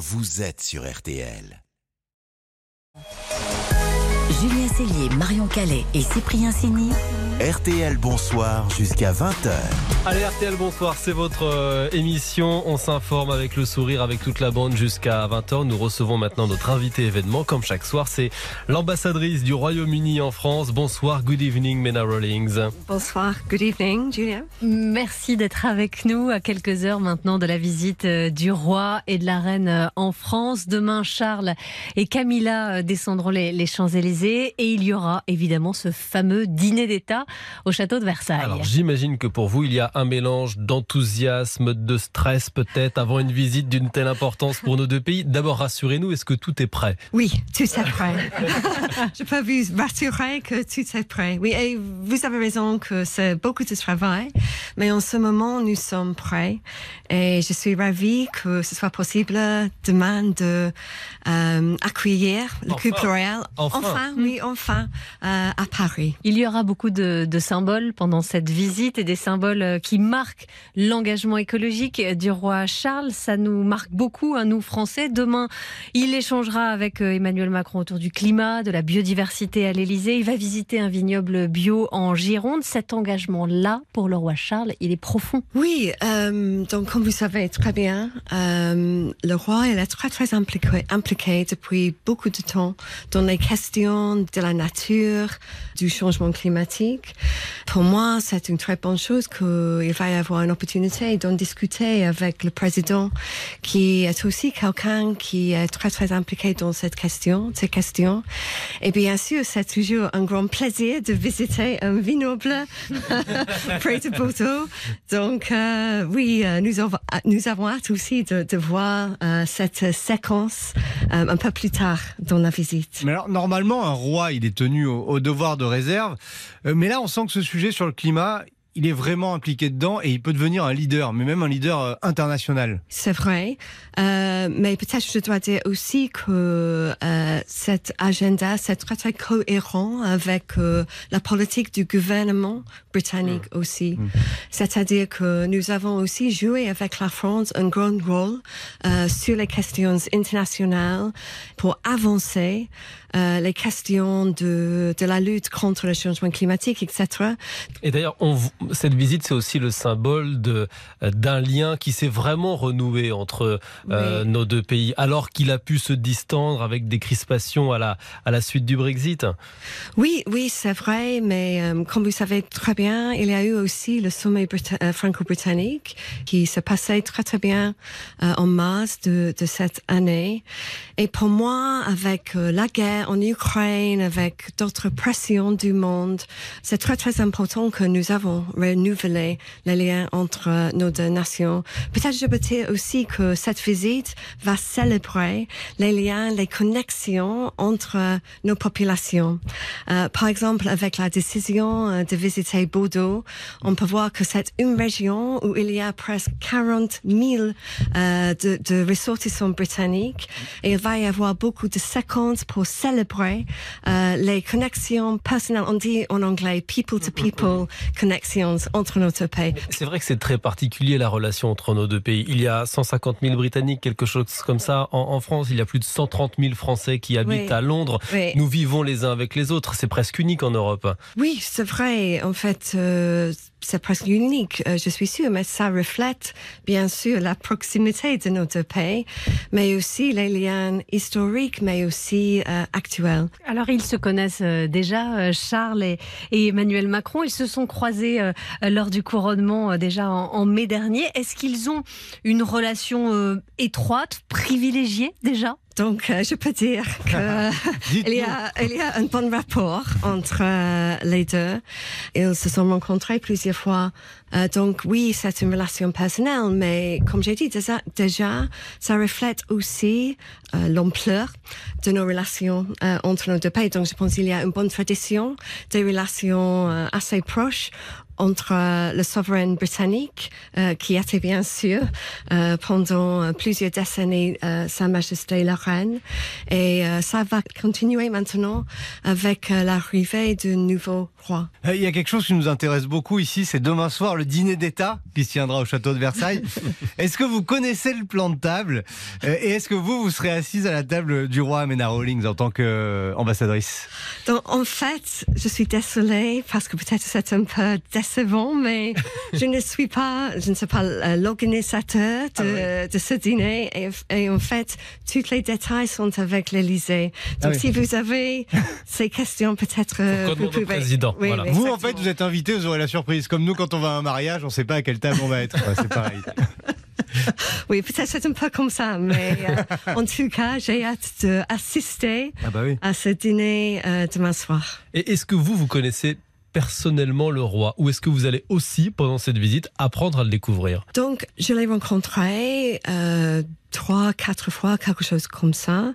vous êtes sur RTL. Julien Cellier, Marion Calais et Cyprien Sini. RTL Bonsoir jusqu'à 20h. Allez RTL Bonsoir, c'est votre euh, émission. On s'informe avec le sourire, avec toute la bande jusqu'à 20h. Nous recevons maintenant notre invité événement. Comme chaque soir, c'est l'ambassadrice du Royaume-Uni en France. Bonsoir, good evening Mena Rawlings. Bonsoir, good evening Julien. Merci d'être avec nous à quelques heures maintenant de la visite euh, du roi et de la reine euh, en France. Demain, Charles et Camilla descendront les, les Champs-Élysées et il y aura évidemment ce fameux dîner d'État au château de Versailles. Alors j'imagine que pour vous, il y a un mélange d'enthousiasme, de stress peut-être avant une visite d'une telle importance pour nos deux pays. D'abord, rassurez-nous, est-ce que tout est prêt? Oui, tout est prêt. Je peux vous rassurer que tout est prêt. Oui, et vous avez raison que c'est beaucoup de travail, mais en ce moment, nous sommes prêts. Et je suis ravie que ce soit possible demain de euh, accueillir le Enfin. couple royal. Enfin. oui, enfin, euh, à Paris. Il y aura beaucoup de, de symboles pendant cette visite et des symboles euh, qui marquent l'engagement écologique du roi Charles. Ça nous marque beaucoup, à nous Français. Demain, il échangera avec euh, Emmanuel Macron autour du climat, de la biodiversité à l'Élysée. Il va visiter un vignoble bio en Gironde. Cet engagement-là, pour le roi Charles, il est profond. Oui, euh, donc comme vous savez très bien, euh, le roi il est très très impliqué, depuis beaucoup de temps dans les questions de la nature, du changement climatique. Pour moi, c'est une très bonne chose qu'il va y avoir une opportunité d'en discuter avec le président, qui est aussi quelqu'un qui est très très impliqué dans cette question, ces questions. Et bien sûr, c'est toujours un grand plaisir de visiter un vignoble près de Bordeaux. Donc euh, oui, euh, nous, avons, nous avons hâte aussi de, voir euh, cette séquence euh, un peu plus tard dans la visite. Mais alors, normalement, un roi, il est tenu au, devoir de réserve. Mais là, on sent que ce sujet sur le climat, il est vraiment impliqué dedans et il peut devenir un leader, mais même un leader euh, international. C'est vrai, euh, mais peut-être je dois dire aussi que euh, cet agenda, c'est très très cohérent avec euh, la politique du gouvernement britannique aussi. C'est-à-dire que nous avons aussi joué avec la France un grand rôle euh, sur les questions internationales pour avancer euh, les questions de, de la lutte contre le changement climatique, etc. Et d'ailleurs, on cette visite, c'est aussi le symbole de- euh, d'un lien qui s'est vraiment renoué entre euh, Oui. nos deux pays, alors qu'il a pu se distendre avec des crispations à la, à la suite du Brexit. Oui, oui, c'est vrai, mais euh, comme vous savez très bien, il y a eu aussi le sommet euh, franco-britannique qui se passait très très bien euh, en mars de, de cette année. Et pour moi, avec la guerre en Ukraine, avec d'autres pressions du monde, c'est très très important que nous avons renouvelé les liens entre euh, nos deux nations. Peut-être je peux dire aussi que cette visite va célébrer les liens, les connexions entre euh, nos populations. Euh, par exemple, avec la décision euh, de visiter Bordeaux, on peut voir que c'est une région où il y a presque 40 000 euh, de, de ressortissants britanniques et il va y avoir beaucoup de séquences pour célébrer euh, les connexions personnelles. On dit en anglais people to people entre nos deux pays. C'est vrai que c'est très particulier la relation entre nos deux pays. Il y a 150 000 Britanniques, quelque chose comme ça. En, en France, il y a plus de 130 000 Français qui habitent Oui. à Londres. Oui. Nous vivons les uns avec les autres. C'est presque unique en Europe. Oui, c'est vrai. En fait, euh, c'est presque unique, euh, je suis sûre, mais ça reflète bien sûr la proximité de deux pays, mais aussi les liens historiques, mais aussi euh, actuels. Alors ils se connaissent euh, déjà, Charles et, Emmanuel Macron. Ils se sont croisés lors du couronnement déjà en, mai dernier. Est-ce qu'ils ont une relation étroite, privilégiée déjà? Donc, euh, je peux dire que il y a, il y a un bon rapport entre euh, les deux. Ils se sont rencontrés plusieurs fois. Euh, donc, oui, c'est une relation personnelle, mais comme j'ai dit déjà, déjà, ça reflète aussi l'ampleur de nos relations entre nos deux pays. Donc, je pense qu'il y a une bonne tradition des relations assez proches entre euh, le souverain britannique, euh, qui était bien sûr euh, pendant euh, plusieurs décennies euh, Sa Majesté la Reine, et ça va continuer maintenant avec l'arrivée du nouveau roi. Euh, Il y a quelque chose qui nous intéresse beaucoup ici, c'est demain soir le dîner d'État qui se tiendra au château de Versailles. est-ce que vous connaissez le plan de table et est-ce que vous, vous serez assise à la table du roi Amena Rawlings en tant qu'ambassadrice? En fait, je suis désolée parce que peut-être c'est un peu décevant, mais je ne suis pas, je ne suis pas euh, l'organisateur de, de ce dîner et, et en fait, tous les détails sont avec l'Élysée. Donc, Ah oui. si vous avez ces questions, peut-être euh, vous pouvez. président, voilà. Vous, en fait, vous êtes invité, vous aurez la surprise. Comme nous, quand on va à un mariage, on ne sait pas à quelle table on va être. C'est pareil. Oui, peut-être c'est un peu comme ça, mais euh, en tout cas, j'ai hâte d'assister Ah bah oui. à ce dîner euh, demain soir. Et est-ce que vous, vous connaissez personnellement le roi? Ou est-ce que vous allez aussi, pendant cette visite, apprendre à le découvrir? Donc, je l'ai rencontré euh, trois, quatre fois, quelque chose comme ça.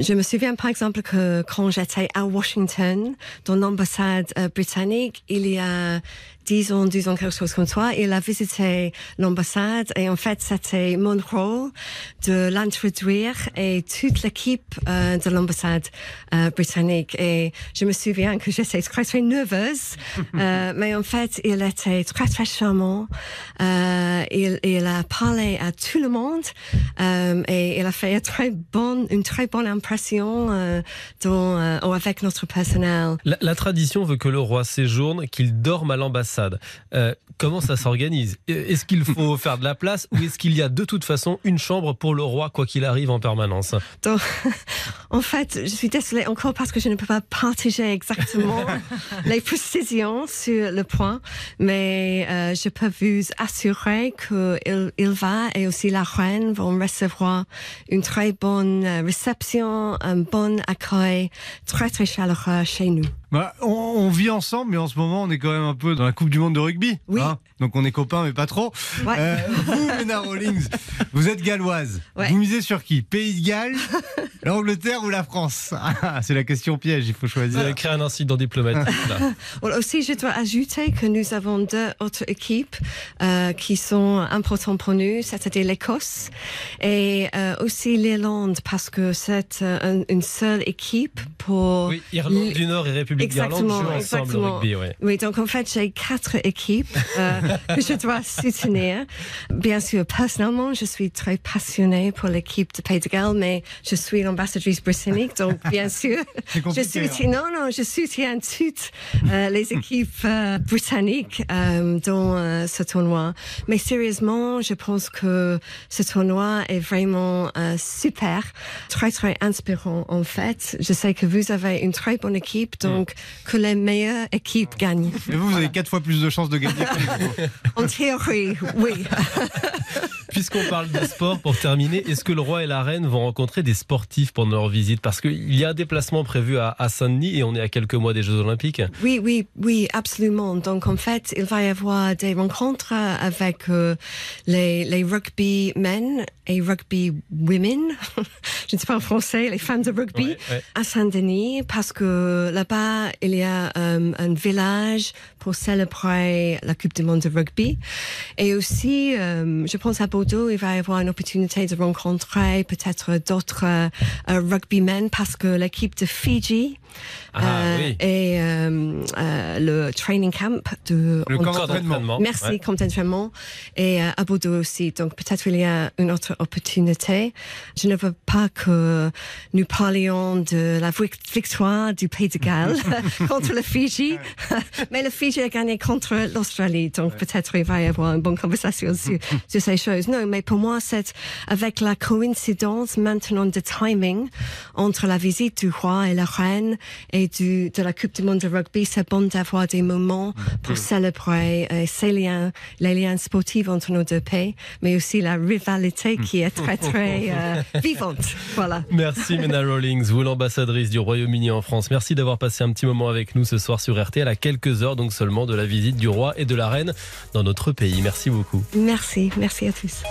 Je me souviens, par exemple, que quand j'étais à Washington, dans l'ambassade euh, britannique, il y a douze ans, quelque chose comme ça, il a visité l'ambassade et en fait, c'était mon rôle de l'introduire et toute l'équipe euh, de l'ambassade euh, britannique. Et je me souviens que j'étais très, très nerveuse, euh, mais en fait, il était très, très charmant. Il, il a parlé à tout le monde et il a fait une très bonne, une très bonne impression dans, avec notre personnel. La, la tradition veut que le roi séjourne, qu'il dorme à l'ambassade. Euh, comment ça s'organise? Est-ce qu'il faut faire de la place ou est-ce qu'il y a de toute façon une chambre pour le roi, quoi qu'il arrive en permanence? Donc, en fait, je suis désolée encore parce que je ne peux pas partager exactement les précisions sur le point, mais euh, je peux vous assurer qu'il il va et aussi la reine vont recevoir une très bonne euh, réception, un bon accueil, très très chaleureux chez nous. Bah, on, on vit ensemble, mais en ce moment, on est quand même un peu dans la Coupe du Monde de rugby. Oui. hein. Donc on est copains, mais pas trop. Ouais. Euh, vous, Mena Rawlings, vous êtes galloise. Ouais. Vous misez sur qui? Pays de Galles, l'Angleterre ou la France? Ah, C'est la question piège, il faut Vous choisir. avez créé un incident diplomatique. Là. Well, aussi, je dois ajouter que nous avons deux autres équipes euh, qui sont importantes pour nous, c'est-à-dire l'Écosse et euh, aussi l'Irlande, parce que c'est euh, un- une seule équipe pour... Oui, Irlande du Nord et République Exactement, ensemble exactement. au rugby. Ouais. Oui, donc en fait, j'ai quatre équipes euh, que je dois soutenir. Bien sûr, personnellement, je suis très passionnée pour l'équipe de Pays de Galles, mais je suis l'ambassadrice britannique, donc bien sûr, je soutiens, non, non, je soutiens toutes euh, les équipes euh, britanniques euh, dans euh, ce tournoi. Mais sérieusement, je pense que ce tournoi est vraiment euh, super, très très inspirant en fait. Je sais que vous avez une très bonne équipe, donc que les meilleures équipes gagnent. Et vous, vous avez quatre fois plus de chances de gagner. que nous. En théorie, oui. Puisqu'on parle de sport, pour terminer, est-ce que le roi et la reine vont rencontrer des sportifs pendant leur visite? Parce qu'il y a un déplacement prévu à, à Saint-Denis et on est à quelques mois des Jeux Olympiques. Oui, oui, oui, absolument. Donc en fait, il va y avoir des rencontres avec euh, les, les rugby men et rugby women. Je ne sais pas en français, les femmes de rugby. Ouais, ouais. à Saint-Denis parce que là-bas, il y a euh, un village pour célébrer la Coupe du Monde de rugby. Et aussi, euh, je pense à Bordeaux, il va y avoir une opportunité de rencontrer peut-être d'autres euh, rugbymen parce que l'équipe de Fiji Ah, oui. et euh, le training camp de Le camp Camp d'entraînement. Merci, Ouais. comme d'entraînement. Et à Bordeaux aussi. Donc, peut-être il y a une autre opportunité. Je ne veux pas que nous parlions de la vic- victoire du Pays de Galles contre le Fiji. Mais le Fiji a gagné contre l'Australie. Donc, peut-être il va y avoir une bonne conversation sur, sur ces choses. Non, mais pour moi, c'est avec la coïncidence maintenant de timing entre la visite du roi et la reine et du, de la Coupe du Monde de rugby, c'est bon d'avoir des moments pour célébrer euh, ces liens, les liens sportifs entre nos deux pays, mais aussi la rivalité qui est très, très euh, vivante. Voilà. Merci Mena Rawlings, vous l'ambassadrice du Royaume-Uni en France. Merci d'avoir passé un petit moment avec nous ce soir sur RTL à quelques heures donc seulement de la visite du roi et de la reine dans notre pays. Merci beaucoup. Merci, merci à tous.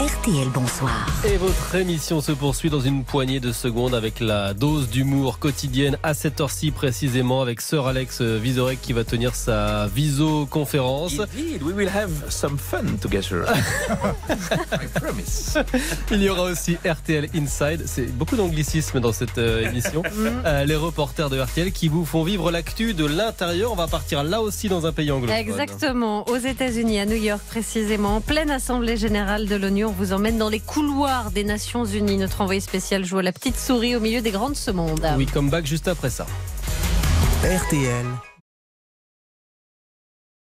RTL Bonsoir. Et votre émission se poursuit dans une poignée de secondes avec la dose d'humour quotidienne à cette heure-ci précisément avec Sir Alex Vizorek qui va tenir sa viso-conférence. Indeed, we will have some fun together. I promise. Il y aura aussi RTL Inside. C'est beaucoup d'anglicisme dans cette euh, émission. Euh, les reporters de RTL qui vous font vivre l'actu de l'intérieur. On va partir là aussi dans un pays anglophone. Exactement, aux États-Unis, à New York précisément, en pleine assemblée générale de l'ONU. On vous emmène dans les couloirs des Nations Unies. Notre envoyé spécial joue à la petite souris au milieu des grandes semondes. Oui, comme back juste après ça. RTL